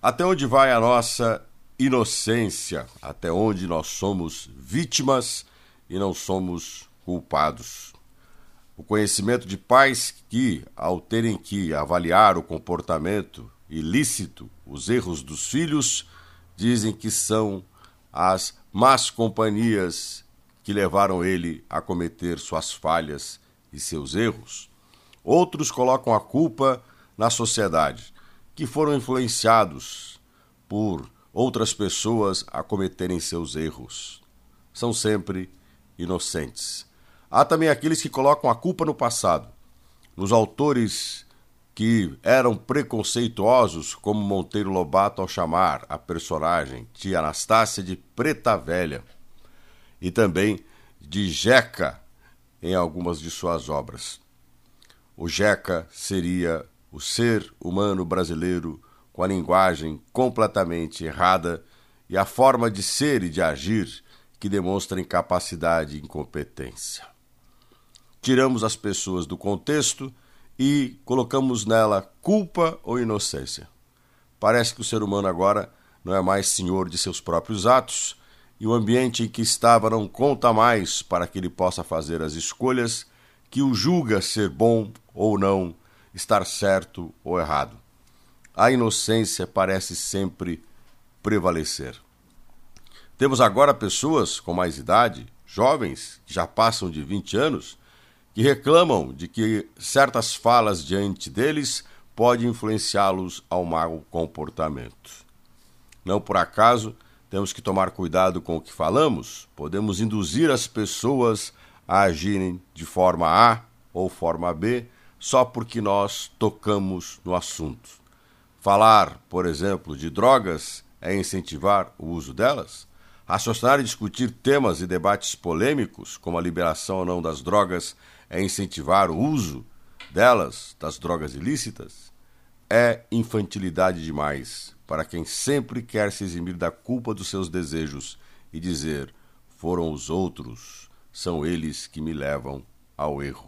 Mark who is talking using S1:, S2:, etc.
S1: Até onde vai a nossa inocência? Até onde nós somos vítimas e não somos culpados? O conhecimento de pais que, ao terem que avaliar o comportamento ilícito, os erros dos filhos, dizem que são as más companhias que levaram ele a cometer suas falhas e seus erros. Outros colocam a culpa na sociedade, que foram influenciados por outras pessoas a cometerem seus erros. São sempre inocentes. Há também aqueles que colocam a culpa no passado, nos autores que eram preconceituosos, como Monteiro Lobato ao chamar a personagem Tia Anastácia de Preta Velha, e também de Jeca em algumas de suas obras. O Jeca seria o ser humano brasileiro com a linguagem completamente errada e a forma de ser e de agir que demonstra incapacidade e incompetência tiramos as pessoas do contexto e colocamos nela culpa ou inocência. Parece que o ser humano agora não é mais senhor de seus próprios atos e o ambiente em que estava não conta mais para que ele possa fazer as escolhas que o julga ser bom ou não, estar certo ou errado. A inocência parece sempre prevalecer. Temos agora pessoas com mais idade, jovens, que já passam de 20 anos, que reclamam de que certas falas diante deles podem influenciá-los ao mau comportamento. Não por acaso temos que tomar cuidado com o que falamos, podemos induzir as pessoas a agirem de forma A ou forma B só porque nós tocamos no assunto. Falar, por exemplo, de drogas é incentivar o uso delas? Raciocinar e discutir temas e debates polêmicos, como a liberação ou não das drogas, é incentivar o uso delas, das drogas ilícitas, é infantilidade demais para quem sempre quer se eximir da culpa dos seus desejos e dizer: foram os outros, são eles que me levam ao erro.